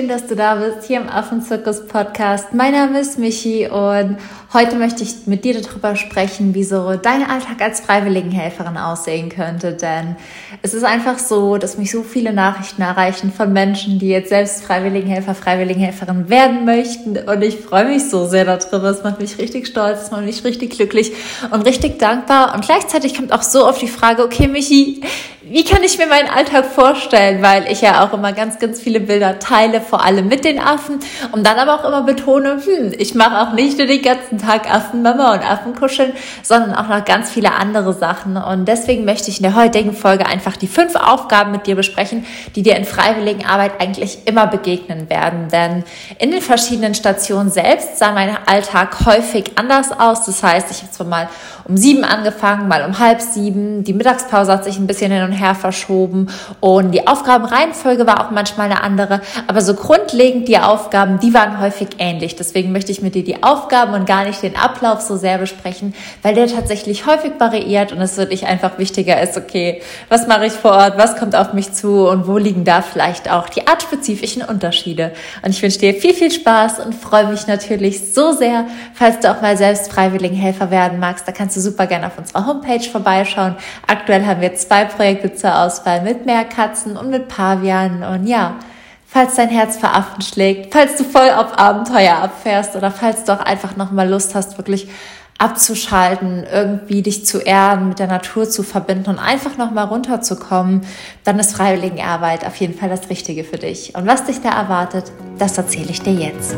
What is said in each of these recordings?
schön, dass du da bist hier im Affenzirkus Podcast. Mein Name ist Michi und heute möchte ich mit dir darüber sprechen, wie so dein Alltag als Freiwilligenhelferin aussehen könnte. Denn es ist einfach so, dass mich so viele Nachrichten erreichen von Menschen, die jetzt selbst Freiwilligenhelfer, Freiwilligenhelferin werden möchten. Und ich freue mich so sehr darüber. Es macht mich richtig stolz, es macht mich richtig glücklich und richtig dankbar. Und gleichzeitig kommt auch so oft die Frage, okay, Michi, wie kann ich mir meinen Alltag vorstellen? Weil ich ja auch immer ganz, ganz viele Bilder teile, vor allem mit den Affen und dann aber auch immer betone, hm, ich mache auch nicht nur den ganzen Tag Affenmama und Affenkuscheln, sondern auch noch ganz viele andere Sachen. Und deswegen möchte ich in der heutigen Folge einfach die fünf Aufgaben mit dir besprechen, die dir in freiwilligen Arbeit eigentlich immer begegnen werden. Denn in den verschiedenen Stationen selbst sah mein Alltag häufig anders aus. Das heißt, ich habe zwar mal um sieben angefangen, mal um halb sieben. Die Mittagspause hat sich ein bisschen hin und her verschoben und die Aufgabenreihenfolge war auch manchmal eine andere. Aber so grundlegend die Aufgaben, die waren häufig ähnlich. Deswegen möchte ich mit dir die Aufgaben und gar nicht den Ablauf so sehr besprechen, weil der tatsächlich häufig variiert und es wirklich einfach wichtiger ist, okay, was mache ich vor Ort, was kommt auf mich zu und wo liegen da vielleicht auch die artspezifischen Unterschiede. Und ich wünsche dir viel, viel Spaß und freue mich natürlich so sehr, falls du auch mal selbst Freiwilligenhelfer werden magst. Da kannst du super gerne auf unserer Homepage vorbeischauen. Aktuell haben wir zwei Projekte zur Auswahl mit Meerkatzen und mit Pavianen und ja, falls dein Herz für Affen schlägt, falls du voll auf Abenteuer abfährst oder falls du auch einfach nochmal Lust hast, wirklich abzuschalten, irgendwie dich zu erden, mit der Natur zu verbinden und einfach nochmal runterzukommen, dann ist Freiwilligenarbeit auf jeden Fall das Richtige für dich. Und was dich da erwartet, das erzähle ich dir jetzt.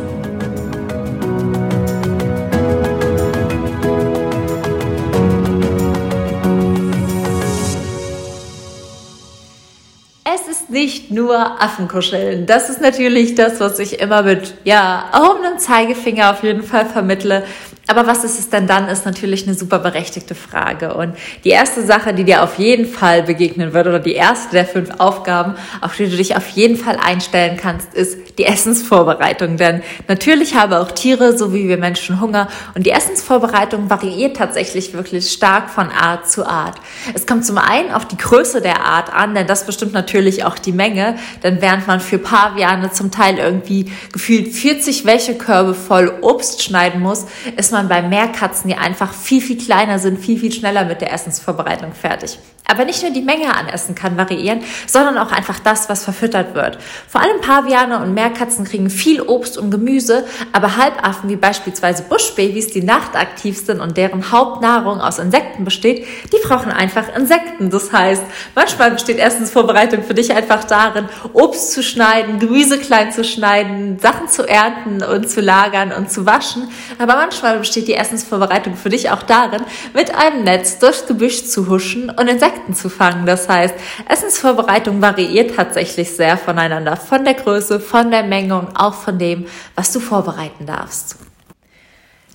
Nicht nur Affenkuscheln. Das ist natürlich das, was ich immer mit, ja, erhobenem Zeigefinger auf jeden Fall vermittle. Aber was ist es denn dann, ist natürlich eine super berechtigte Frage. Und die erste Sache, die dir auf jeden Fall begegnen wird, oder die erste der fünf Aufgaben, auf die du dich auf jeden Fall einstellen kannst, ist die Essensvorbereitung. Denn natürlich haben auch Tiere, so wie wir Menschen, Hunger. Und die Essensvorbereitung variiert tatsächlich wirklich stark von Art zu Art. Es kommt zum einen auf die Größe der Art an, denn das bestimmt natürlich auch die Menge. Denn während man für Paviane zum Teil irgendwie gefühlt 40 Wäschekörbe voll Obst schneiden muss, ist man bei Meerkatzen, die einfach viel, viel kleiner sind, viel, viel schneller mit der Essensvorbereitung fertig. Aber nicht nur die Menge an Essen kann variieren, sondern auch einfach das, was verfüttert wird. Vor allem Paviane und Meerkatzen kriegen viel Obst und Gemüse, aber Halbaffen wie beispielsweise Buschbabys, die nachtaktiv sind und deren Hauptnahrung aus Insekten besteht, die brauchen einfach Insekten. Das heißt, manchmal besteht Essensvorbereitung für dich einfach darin, Obst zu schneiden, Gemüse klein zu schneiden, Sachen zu ernten und zu lagern und zu waschen. Aber manchmal besteht die Essensvorbereitung für dich auch darin, mit einem Netz durchs Gebüsch zu huschen und Insekten zu fangen. Das heißt, Essensvorbereitung variiert tatsächlich sehr voneinander, von der Größe, von der Menge und auch von dem, was du vorbereiten darfst.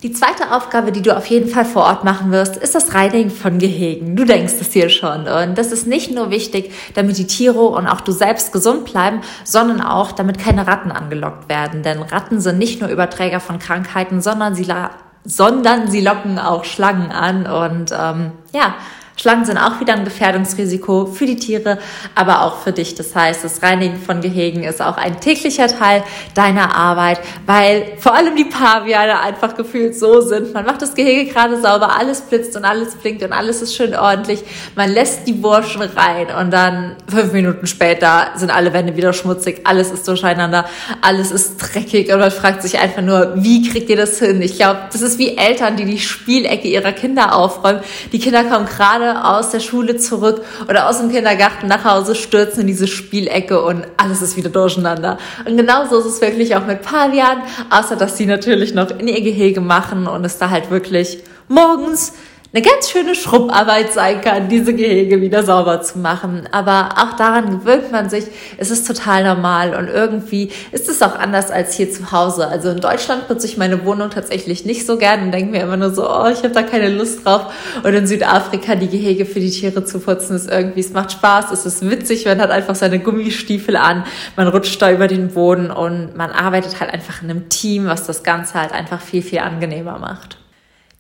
Die zweite Aufgabe, die du auf jeden Fall vor Ort machen wirst, ist das Reinigen von Gehegen. Du denkst es hier schon. Und das ist nicht nur wichtig, damit die Tiere und auch du selbst gesund bleiben, sondern auch, damit keine Ratten angelockt werden. Denn Ratten sind nicht nur Überträger von Krankheiten, sondern sie, sondern sie locken auch Schlangen an. Und ähm, ja, Schlangen sind auch wieder ein Gefährdungsrisiko für die Tiere, aber auch für dich. Das heißt, das Reinigen von Gehegen ist auch ein täglicher Teil deiner Arbeit, weil vor allem die Paviane einfach gefühlt so sind. Man macht das Gehege gerade sauber, alles blitzt und alles blinkt und alles ist schön ordentlich. Man lässt die Burschen rein und dann fünf Minuten später sind alle Wände wieder schmutzig, alles ist durcheinander, alles ist dreckig und man fragt sich einfach nur, wie kriegt ihr das hin? Ich glaube, das ist wie Eltern, die die Spielecke ihrer Kinder aufräumen. Die Kinder kommen gerade aus der Schule zurück oder aus dem Kindergarten nach Hause, stürzen in diese Spielecke und alles ist wieder durcheinander. Und genauso ist es wirklich auch mit Pavian, außer dass sie natürlich noch in ihr Gehege machen und es da halt wirklich morgens eine ganz schöne Schrubbarbeit sein kann, diese Gehege wieder sauber zu machen. Aber auch daran gewöhnt man sich. Es ist total normal und irgendwie ist es auch anders als hier zu Hause. Also in Deutschland putze ich meine Wohnung tatsächlich nicht so gern und denke mir immer nur so, oh, ich habe da keine Lust drauf. Und in Südafrika die Gehege für die Tiere zu putzen ist irgendwie, es macht Spaß, es ist witzig, man hat einfach seine Gummistiefel an, man rutscht da über den Boden und man arbeitet halt einfach in einem Team, was das Ganze halt einfach viel, viel angenehmer macht.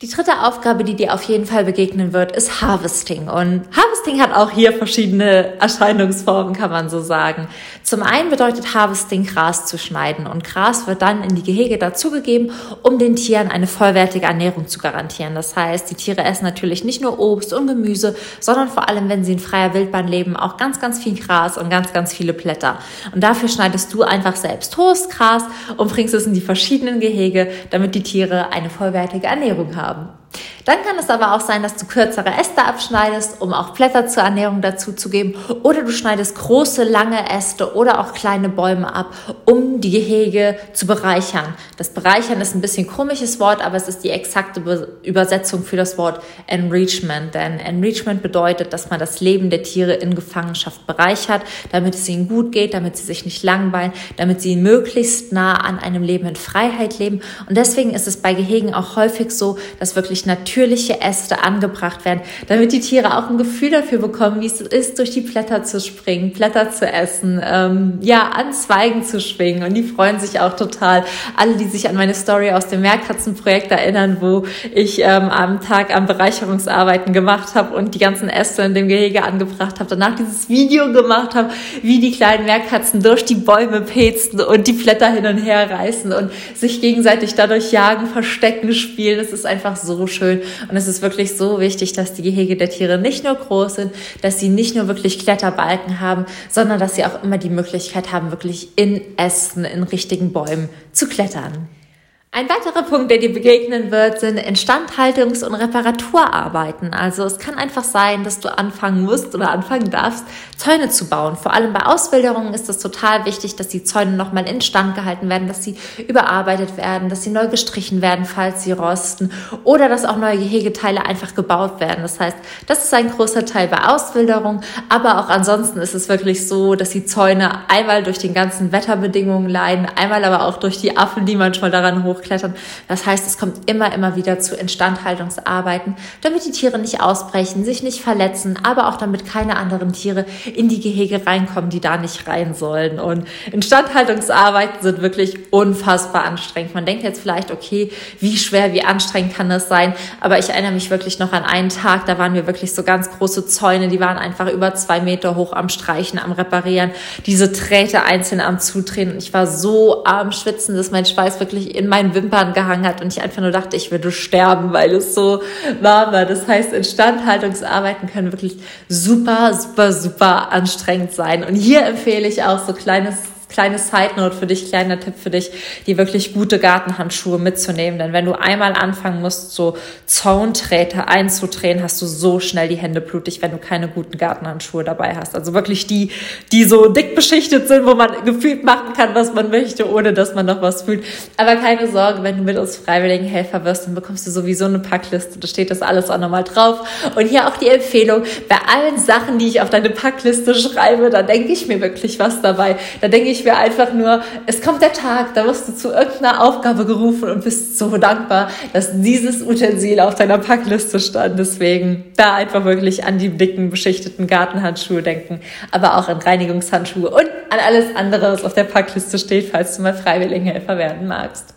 Die dritte Aufgabe, die dir auf jeden Fall begegnen wird, ist Harvesting. Und Harvesting hat auch hier verschiedene Erscheinungsformen, kann man so sagen. Zum einen bedeutet Harvesting, Gras zu schneiden. Und Gras wird dann in die Gehege dazugegeben, um den Tieren eine vollwertige Ernährung zu garantieren. Das heißt, die Tiere essen natürlich nicht nur Obst und Gemüse, sondern vor allem, wenn sie in freier Wildbahn leben, auch ganz, ganz viel Gras und ganz, ganz viele Blätter. Und dafür schneidest du einfach selbst hohes Gras und bringst es in die verschiedenen Gehege, damit die Tiere eine vollwertige Ernährung haben haben. Dann kann es aber auch sein, dass du kürzere Äste abschneidest, um auch Blätter zur Ernährung dazuzugeben. Oder du schneidest große, lange Äste oder auch kleine Bäume ab, um die Gehege zu bereichern. Das Bereichern ist ein bisschen komisches Wort, aber es ist die exakte Übersetzung für das Wort Enrichment. Denn Enrichment bedeutet, dass man das Leben der Tiere in Gefangenschaft bereichert, damit es ihnen gut geht, damit sie sich nicht langweilen, damit sie möglichst nah an einem Leben in Freiheit leben. Und deswegen ist es bei Gehegen auch häufig so, dass wirklich natürlich natürliche Äste angebracht werden, damit die Tiere auch ein Gefühl dafür bekommen, wie es ist, durch die Blätter zu springen, Blätter zu essen, ähm, ja, an Zweigen zu schwingen. Und die freuen sich auch total. Alle, die sich an meine Story aus dem Meerkatzenprojekt erinnern, wo ich ähm, am Tag an Bereicherungsarbeiten gemacht habe und die ganzen Äste in dem Gehege angebracht habe, danach dieses Video gemacht habe, wie die kleinen Meerkatzen durch die Bäume petzen und die Blätter hin und her reißen und sich gegenseitig dadurch jagen, verstecken, spielen. Das ist einfach so schön. Und es ist wirklich so wichtig, dass die Gehege der Tiere nicht nur groß sind, dass sie nicht nur wirklich Kletterbalken haben, sondern dass sie auch immer die Möglichkeit haben, wirklich in Ästen, in richtigen Bäumen zu klettern. Ein weiterer Punkt, der dir begegnen wird, sind Instandhaltungs- und Reparaturarbeiten. Also es kann einfach sein, dass du anfangen musst oder anfangen darfst, Zäune zu bauen. Vor allem bei Auswilderungen ist es total wichtig, dass die Zäune nochmal instand gehalten werden, dass sie überarbeitet werden, dass sie neu gestrichen werden, falls sie rosten oder dass auch neue Gehegeteile einfach gebaut werden. Das heißt, das ist ein großer Teil bei Auswilderung, aber auch ansonsten ist es wirklich so, dass die Zäune einmal durch den ganzen Wetterbedingungen leiden, einmal aber auch durch die Affen, die manchmal daran hochklettern hochklettern. Das heißt, es kommt immer, immer wieder zu Instandhaltungsarbeiten, damit die Tiere nicht ausbrechen, sich nicht verletzen, aber auch damit keine anderen Tiere in die Gehege reinkommen, die da nicht rein sollen. Und Instandhaltungsarbeiten sind wirklich unfassbar anstrengend. Man denkt jetzt vielleicht, okay, wie schwer, wie anstrengend kann das sein? Aber ich erinnere mich wirklich noch an einen Tag, da waren wir wirklich so ganz große Zäune, die waren einfach über zwei Meter hoch am Streichen, am Reparieren, diese Drähte einzeln am Zudrehen. Und ich war so am Schwitzen, dass mein Schweiß wirklich in meinen Wimpern gehangen hat und ich einfach nur dachte, ich würde sterben, weil es so warm war. Das heißt, Instandhaltungsarbeiten können wirklich super, super, super anstrengend sein. Und hier empfehle ich auch so kleines kleine Side Note für dich, kleiner Tipp für dich, die wirklich gute Gartenhandschuhe mitzunehmen. Denn wenn du einmal anfangen musst, so Zaunträte einzudrehen, hast du so schnell die Hände blutig, wenn du keine guten Gartenhandschuhe dabei hast. Also wirklich die, die so dick beschichtet sind, wo man gefühlt machen kann, was man möchte, ohne dass man noch was fühlt. Aber keine Sorge, wenn du mit uns freiwilligen Helfer wirst, dann bekommst du sowieso eine Packliste. Da steht das alles auch nochmal drauf. Und hier auch die Empfehlung, bei allen Sachen, die ich auf deine Packliste schreibe, da denke ich mir wirklich was dabei. Da denke ich ich mir einfach nur, es kommt der Tag, da wirst du zu irgendeiner Aufgabe gerufen und bist so dankbar, dass dieses Utensil auf deiner Packliste stand. Deswegen da einfach wirklich an die dicken, beschichteten Gartenhandschuhe denken, aber auch an Reinigungshandschuhe und an alles andere, was auf der Packliste steht, falls du mal Freiwilligenhelfer werden magst.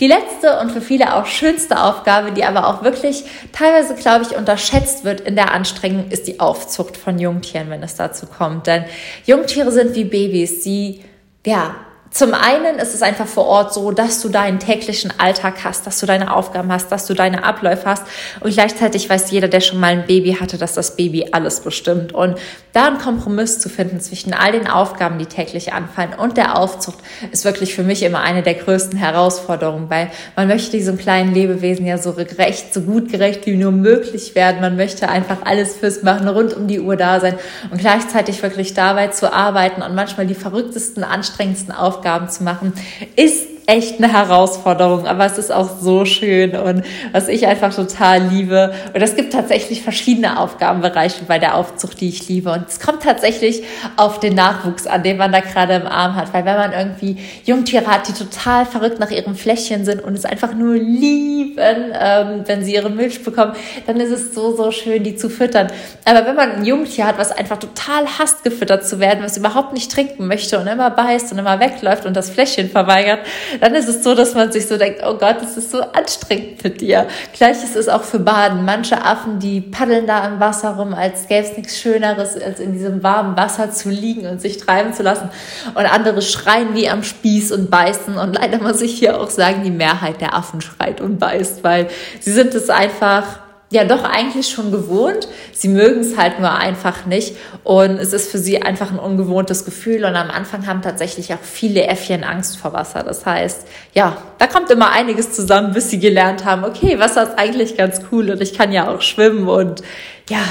Die letzte und für viele auch schönste Aufgabe, die aber auch wirklich teilweise, glaube ich, unterschätzt wird in der Anstrengung, ist die Aufzucht von Jungtieren, wenn es dazu kommt. Denn Jungtiere sind wie Babys, die ja, zum einen ist es einfach vor Ort so, dass du deinen täglichen Alltag hast, dass du deine Aufgaben hast, dass du deine Abläufe hast und gleichzeitig weiß jeder, der schon mal ein Baby hatte, dass das Baby alles bestimmt und da einen Kompromiss zu finden zwischen all den Aufgaben, die täglich anfallen und der Aufzucht ist wirklich für mich immer eine der größten Herausforderungen, weil man möchte diesem kleinen Lebewesen ja so gerecht, so gut gerecht wie nur möglich werden. Man möchte einfach alles fürs Machen rund um die Uhr da sein und gleichzeitig wirklich dabei zu arbeiten und manchmal die verrücktesten, anstrengendsten Aufgaben Aufgaben zu machen, ist echt eine Herausforderung, aber es ist auch so schön und was ich einfach total liebe. Und es gibt tatsächlich verschiedene Aufgabenbereiche bei der Aufzucht, die ich liebe. Und es kommt tatsächlich auf den Nachwuchs an, den man da gerade im Arm hat. Weil wenn man irgendwie Jungtiere hat, die total verrückt nach ihrem Fläschchen sind und es einfach nur lieben, ähm, wenn sie ihre Milch bekommen, dann ist es so, so schön, die zu füttern. Aber wenn man ein Jungtier hat, was einfach total hasst, gefüttert zu werden, was überhaupt nicht trinken möchte und immer beißt und immer wegläuft und das Fläschchen verweigert, dann ist es so, dass man sich so denkt, oh Gott, das ist so anstrengend mit dir. Gleiches ist auch für Baden. Manche Affen, die paddeln da im Wasser rum, als gäbe es nichts Schöneres, als in diesem warmen Wasser zu liegen und sich treiben zu lassen. Und andere schreien wie am Spieß und beißen. Und leider muss ich hier auch sagen, die Mehrheit der Affen schreit und beißt, weil sie sind es einfach ja doch eigentlich schon gewohnt. Sie mögen es halt nur einfach nicht und es ist für sie einfach ein ungewohntes Gefühl und am Anfang haben tatsächlich auch viele Äffchen Angst vor Wasser. Das heißt, ja, da kommt immer einiges zusammen, bis sie gelernt haben, okay, Wasser ist eigentlich ganz cool und ich kann ja auch schwimmen und ja,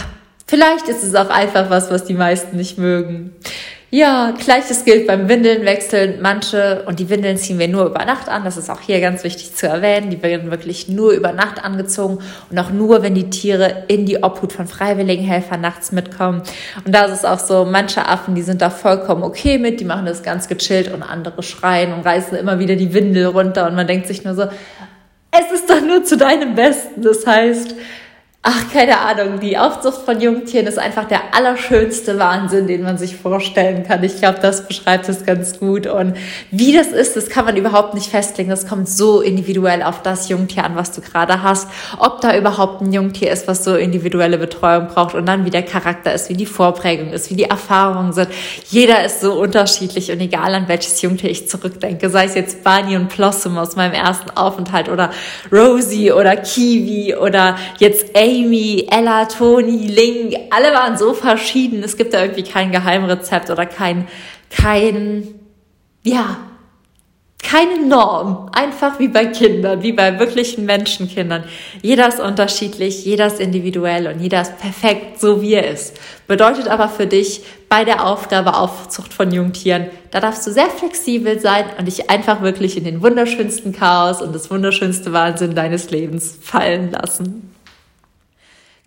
vielleicht ist es auch einfach was, was die meisten nicht mögen. Ja, gleiches gilt beim Windeln wechseln. Manche, und die Windeln ziehen wir nur über Nacht an, das ist auch hier ganz wichtig zu erwähnen, die werden wirklich nur über Nacht angezogen und auch nur, wenn die Tiere in die Obhut von freiwilligen Helfern nachts mitkommen. Und da ist es auch so, manche Affen, die sind da vollkommen okay mit, die machen das ganz gechillt und andere schreien und reißen immer wieder die Windel runter und man denkt sich nur so, es ist doch nur zu deinem Besten. Das heißt, Ach, keine Ahnung. Die Aufzucht von Jungtieren ist einfach der allerschönste Wahnsinn, den man sich vorstellen kann. Ich glaube, das beschreibt es ganz gut. Und wie das ist, das kann man überhaupt nicht festlegen. Das kommt so individuell auf das Jungtier an, was du gerade hast. Ob da überhaupt ein Jungtier ist, was so individuelle Betreuung braucht und dann wie der Charakter ist, wie die Vorprägung ist, wie die Erfahrungen sind. Jeder ist so unterschiedlich und egal an welches Jungtier ich zurückdenke, sei es jetzt Barney und Blossom aus meinem ersten Aufenthalt oder Rosie oder Kiwi oder jetzt A Amy, Ella, Toni, Ling, alle waren so verschieden. Es gibt da irgendwie kein Geheimrezept oder kein, kein, ja, keine Norm. Einfach wie bei Kindern, wie bei wirklichen Menschenkindern. Jeder ist unterschiedlich, jeder ist individuell und jeder ist perfekt, so wie er ist. Bedeutet aber für dich bei der Aufgabe Aufzucht von Jungtieren, da darfst du sehr flexibel sein und dich einfach wirklich in den wunderschönsten Chaos und das wunderschönste Wahnsinn deines Lebens fallen lassen.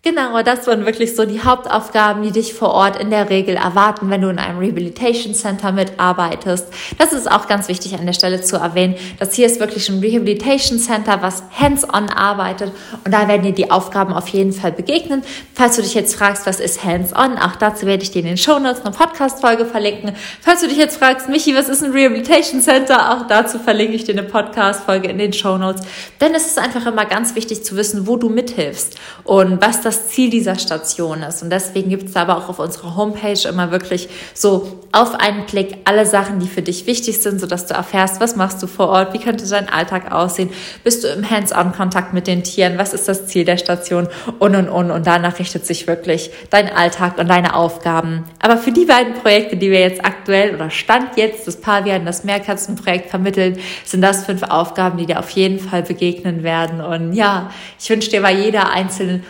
Genau, das waren wirklich so die Hauptaufgaben, die dich vor Ort in der Regel erwarten, wenn du in einem Rehabilitation Center mitarbeitest. Das ist auch ganz wichtig an der Stelle zu erwähnen, dass hier ist wirklich ein Rehabilitation Center, was hands-on arbeitet und da werden dir die Aufgaben auf jeden Fall begegnen. Falls du dich jetzt fragst, was ist hands-on, auch dazu werde ich dir in den Show Notes eine Podcast-Folge verlinken. Falls du dich jetzt fragst, Michi, was ist ein Rehabilitation Center, auch dazu verlinke ich dir eine Podcast-Folge in den Show Notes. Denn es ist einfach immer ganz wichtig zu wissen, wo du mithilfst und was das das Ziel dieser Station ist. Und deswegen gibt es aber auch auf unserer Homepage immer wirklich so auf einen Blick alle Sachen, die für dich wichtig sind, sodass du erfährst, was machst du vor Ort, wie könnte dein Alltag aussehen, bist du im Hands-on-Kontakt mit den Tieren, was ist das Ziel der Station und und und. Und danach richtet sich wirklich dein Alltag und deine Aufgaben. Aber für die beiden Projekte, die wir jetzt aktuell oder Stand jetzt, das Pavian, das Meerkatzenprojekt vermitteln, sind das fünf Aufgaben, die dir auf jeden Fall begegnen werden. Und ja, ich wünsche dir bei jeder einzelnen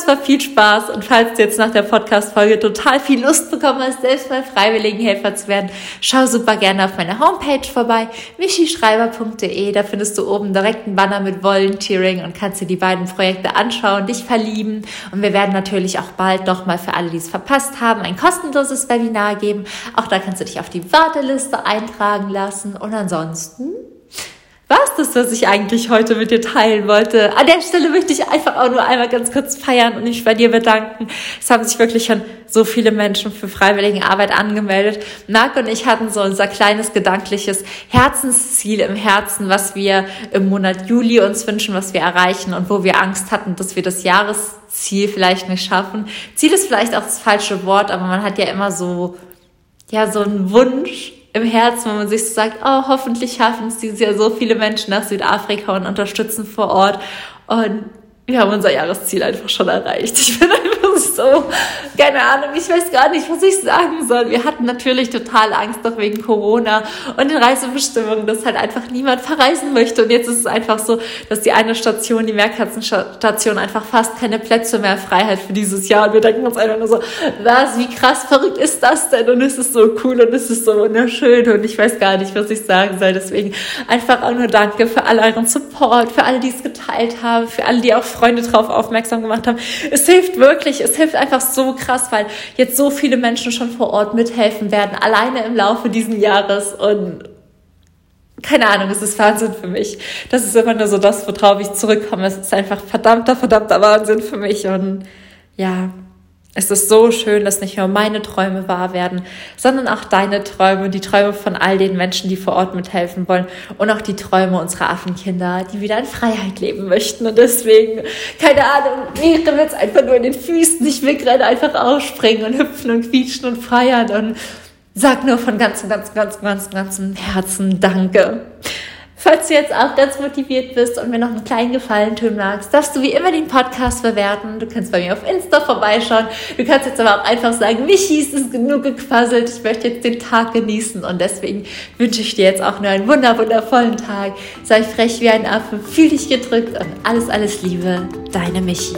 unfassbar viel Spaß und falls du jetzt nach der Podcast-Folge total viel Lust bekommen hast, selbst mal Freiwilligenhelfer zu werden, schau super gerne auf meiner Homepage vorbei, michischreiber.de. Da findest du oben direkt einen Banner mit Volunteering und kannst dir die beiden Projekte anschauen, dich verlieben. Und wir werden natürlich auch bald noch mal für alle, die es verpasst haben, ein kostenloses Webinar geben. Auch da kannst du dich auf die Warteliste eintragen lassen. Und ansonsten was das, was ich eigentlich heute mit dir teilen wollte. An der Stelle möchte ich einfach auch nur einmal ganz kurz feiern und mich bei dir bedanken. Es haben sich wirklich schon so viele Menschen für freiwillige Arbeit angemeldet. Marc und ich hatten so unser kleines gedankliches Herzensziel im Herzen, was wir im Monat Juli uns wünschen, was wir erreichen und wo wir Angst hatten, dass wir das Jahresziel vielleicht nicht schaffen. Ziel ist vielleicht auch das falsche Wort, aber man hat ja immer so, ja, so einen Wunsch im Herzen, wenn man sich so sagt, oh, hoffentlich schaffen es dieses Jahr so viele Menschen nach Südafrika und unterstützen vor Ort. Und wir haben unser Jahresziel einfach schon erreicht. Ich bin einfach so, keine Ahnung, ich weiß gar nicht, was ich sagen soll. Wir hatten natürlich total Angst noch wegen Corona und den Reisebestimmungen, dass halt einfach niemand verreisen möchte. Und jetzt ist es einfach so, dass die eine Station, die Meerkatzenstation, einfach fast keine Plätze mehr frei hat für dieses Jahr. Und wir denken uns einfach nur so, was, wie krass verrückt ist das denn? Und es ist so cool und es ist so wunderschön und ich weiß gar nicht, was ich sagen soll. Deswegen einfach auch nur danke für all euren Support, für alle, die es geteilt haben, für alle, die auch Freunde drauf aufmerksam gemacht haben. Es hilft wirklich, es hilft einfach so krass, weil jetzt so viele Menschen schon vor Ort mithelfen werden, alleine im Laufe dieses Jahres und keine Ahnung, es ist Wahnsinn für mich. Das ist immer nur so das, worauf ich zurückkomme. Es ist einfach verdammter, verdammter Wahnsinn für mich und ja, es ist so schön, dass nicht nur meine Träume wahr werden, sondern auch deine Träume, die Träume von all den Menschen, die vor Ort mithelfen wollen und auch die Träume unserer Affenkinder, die wieder in Freiheit leben möchten. Und deswegen, keine Ahnung, mir kribbelt einfach nur in den Füßen. Ich will gerade einfach ausspringen und hüpfen und quietschen und feiern und sag nur von ganzem, ganz, ganz, ganz, ganzem Herzen Danke. Falls du jetzt auch ganz motiviert bist und mir noch einen kleinen Gefallen tun magst, darfst du wie immer den Podcast bewerten. Du kannst bei mir auf Insta vorbeischauen. Du kannst jetzt aber auch einfach sagen, Michi, es ist genug gequasselt. Ich möchte jetzt den Tag genießen und deswegen wünsche ich dir jetzt auch nur einen wunder wundervollen Tag. Sei frech wie ein Affe, fühl dich gedrückt und alles, alles Liebe. Deine Michi.